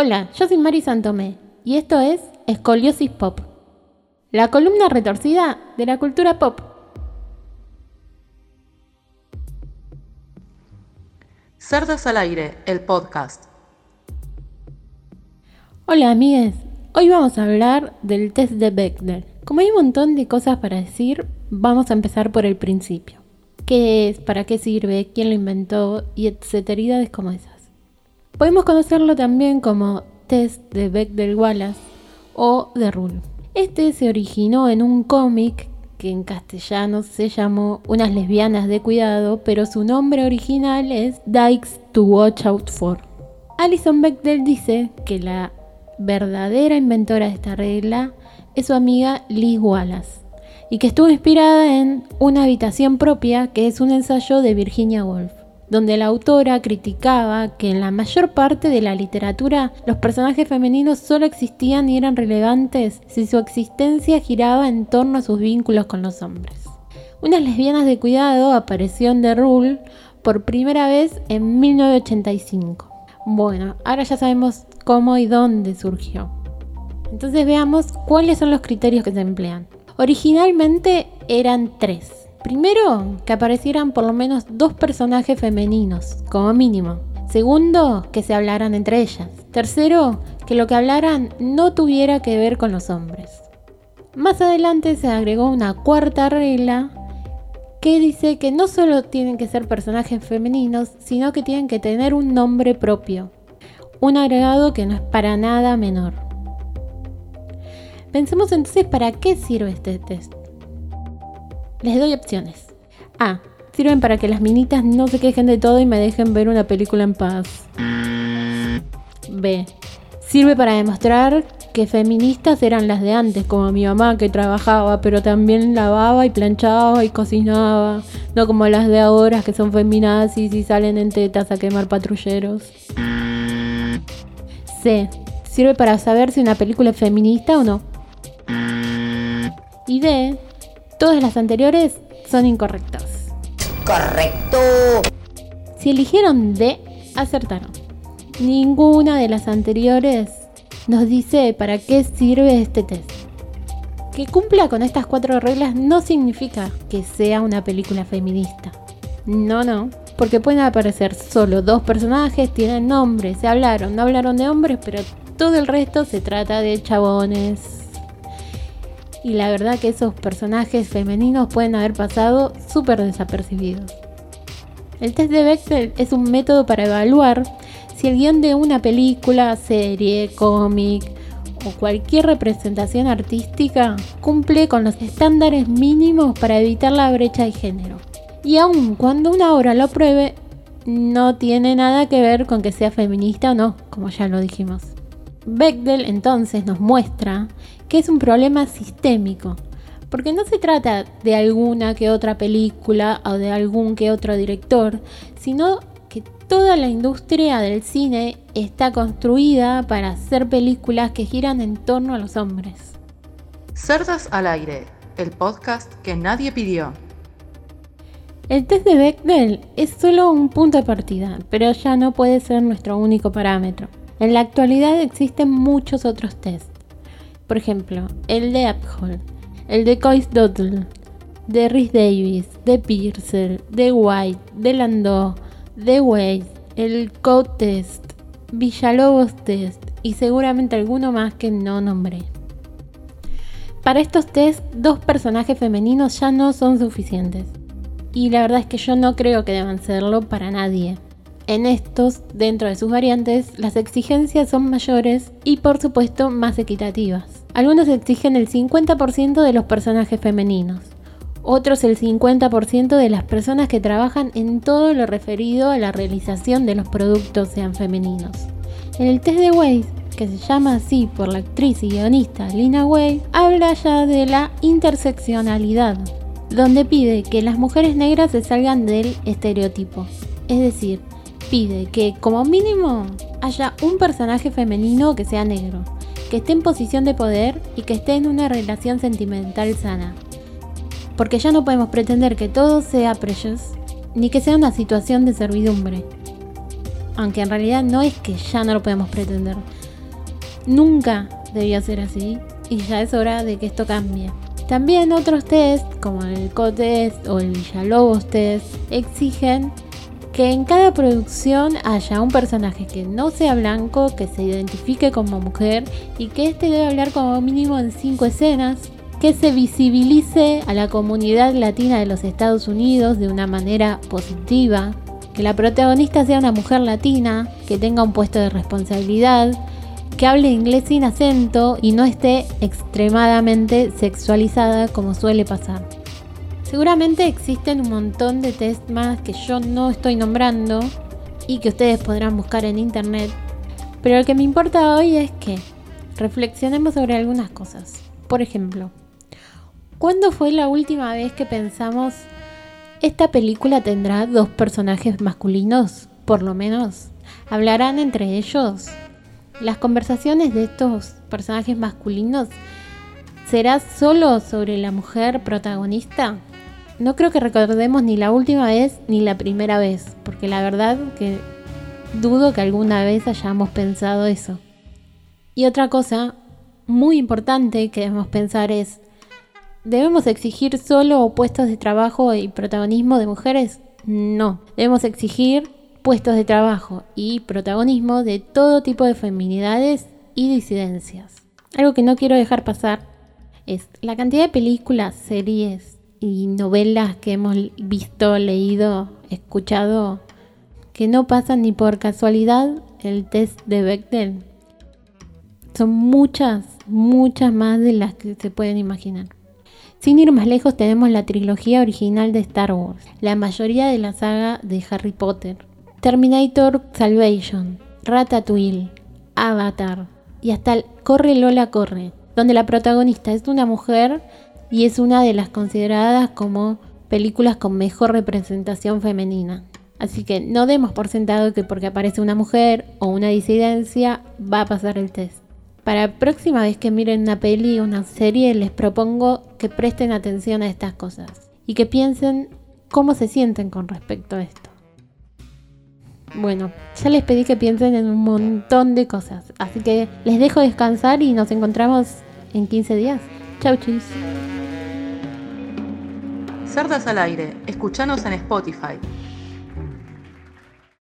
Hola, yo soy Mari Santomé y esto es Escoliosis Pop, la columna retorcida de la cultura pop. Cerdas al aire, el podcast. Hola amigues, hoy vamos a hablar del test de Bechdel. Como hay un montón de cosas para decir, vamos a empezar por el principio. ¿Qué es? ¿Para qué sirve? ¿Quién lo inventó? Y etcétera como esas. Podemos conocerlo también como test de Bechdel-Wallace o de Rule. Este se originó en un cómic que en castellano se llamó Unas lesbianas de cuidado, pero su nombre original es Dykes to Watch Out For. Alison Bechdel dice que la verdadera inventora de esta regla es su amiga Liz Wallace y que estuvo inspirada en Una habitación propia, que es un ensayo de Virginia Woolf donde la autora criticaba que en la mayor parte de la literatura los personajes femeninos solo existían y eran relevantes si su existencia giraba en torno a sus vínculos con los hombres. Unas lesbianas de cuidado apareció en The Rule por primera vez en 1985. Bueno, ahora ya sabemos cómo y dónde surgió. Entonces veamos cuáles son los criterios que se emplean. Originalmente eran tres Primero, que aparecieran por lo menos dos personajes femeninos, como mínimo. Segundo, que se hablaran entre ellas. Tercero, que lo que hablaran no tuviera que ver con los hombres. Más adelante se agregó una cuarta regla que dice que no solo tienen que ser personajes femeninos, sino que tienen que tener un nombre propio. Un agregado que no es para nada menor. Pensemos entonces para qué sirve este test. Les doy opciones. A. Sirven para que las minitas no se quejen de todo y me dejen ver una película en paz. B. Sirve para demostrar que feministas eran las de antes, como mi mamá que trabajaba, pero también lavaba y planchaba y cocinaba, no como las de ahora que son feminazis y salen en tetas a quemar patrulleros. C. Sirve para saber si una película es feminista o no. Y D. Todas las anteriores son incorrectas. Correcto. Si eligieron D, acertaron. Ninguna de las anteriores nos dice para qué sirve este test. Que cumpla con estas cuatro reglas no significa que sea una película feminista. No, no, porque pueden aparecer solo dos personajes, tienen nombres, se hablaron, no hablaron de hombres, pero todo el resto se trata de chabones, y la verdad que esos personajes femeninos pueden haber pasado súper desapercibidos. El test de Bechdel es un método para evaluar si el guion de una película, serie, cómic o cualquier representación artística cumple con los estándares mínimos para evitar la brecha de género. Y aun cuando una obra lo apruebe, no tiene nada que ver con que sea feminista o no, como ya lo dijimos. Bechdel entonces nos muestra que es un problema sistémico, porque no se trata de alguna que otra película o de algún que otro director, sino que toda la industria del cine está construida para hacer películas que giran en torno a los hombres. Cerdas al aire, el podcast que nadie pidió. El test de Bechdel es solo un punto de partida, pero ya no puede ser nuestro único parámetro. En la actualidad existen muchos otros tests. Por ejemplo, el de Uphold, el de Coyce Doddle, de Rhys Davis, de Pearson, de White, de Landau, de Weiss, el Code Test, Villalobos Test y seguramente alguno más que no nombré. Para estos tests, dos personajes femeninos ya no son suficientes. Y la verdad es que yo no creo que deban serlo para nadie. En estos, dentro de sus variantes, las exigencias son mayores y por supuesto más equitativas. Algunos exigen el 50% de los personajes femeninos, otros el 50% de las personas que trabajan en todo lo referido a la realización de los productos sean femeninos. En el test de Weiss, que se llama así por la actriz y guionista Lina Way, habla ya de la interseccionalidad, donde pide que las mujeres negras se salgan del estereotipo. Es decir, pide que como mínimo haya un personaje femenino que sea negro, que esté en posición de poder y que esté en una relación sentimental sana. Porque ya no podemos pretender que todo sea precious, ni que sea una situación de servidumbre. Aunque en realidad no es que ya no lo podemos pretender, Nunca debía ser así y ya es hora de que esto cambie. También otros test, como el Co-Test o el Villalobos Test, exigen que en cada producción haya un personaje que no sea blanco, que se identifique como mujer y que este debe hablar como mínimo en cinco escenas, que se visibilice a la comunidad latina de los Estados Unidos de una manera positiva, que la protagonista sea una mujer latina, que tenga un puesto de responsabilidad, que hable inglés sin acento y no esté extremadamente sexualizada como suele pasar. Seguramente existen un montón de test más que yo no estoy nombrando y que ustedes podrán buscar en internet, pero lo que me importa hoy es que reflexionemos sobre algunas cosas. Por ejemplo, ¿cuándo fue la última vez que pensamos esta película tendrá dos personajes masculinos, por lo menos? ¿Hablarán entre ellos? Las conversaciones de estos personajes masculinos será solo sobre la mujer protagonista. No creo que recordemos ni la última vez ni la primera vez, porque la verdad que dudo que alguna vez hayamos pensado eso. Y otra cosa muy importante que debemos pensar es, ¿debemos exigir solo puestos de trabajo y protagonismo de mujeres? No, debemos exigir puestos de trabajo y protagonismo de todo tipo de feminidades y disidencias. Algo que no quiero dejar pasar es la cantidad de películas, series y novelas que hemos visto, leído, escuchado, que no pasan ni por casualidad el test de Bechdel. Son muchas, muchas más de las que se pueden imaginar. Sin ir más lejos tenemos la trilogía original de Star Wars, la mayoría de la saga de Harry Potter, Terminator Salvation, Ratatouille, Avatar y hasta el Corre Lola Corre, donde la protagonista es una mujer y es una de las consideradas como películas con mejor representación femenina. Así que no demos por sentado que porque aparece una mujer o una disidencia va a pasar el test. Para la próxima vez que miren una peli o una serie les propongo que presten atención a estas cosas y que piensen cómo se sienten con respecto a esto. Bueno, ya les pedí que piensen en un montón de cosas, así que les dejo descansar y nos encontramos en 15 días. Chau, chis. Cerdas al aire, escuchanos en Spotify.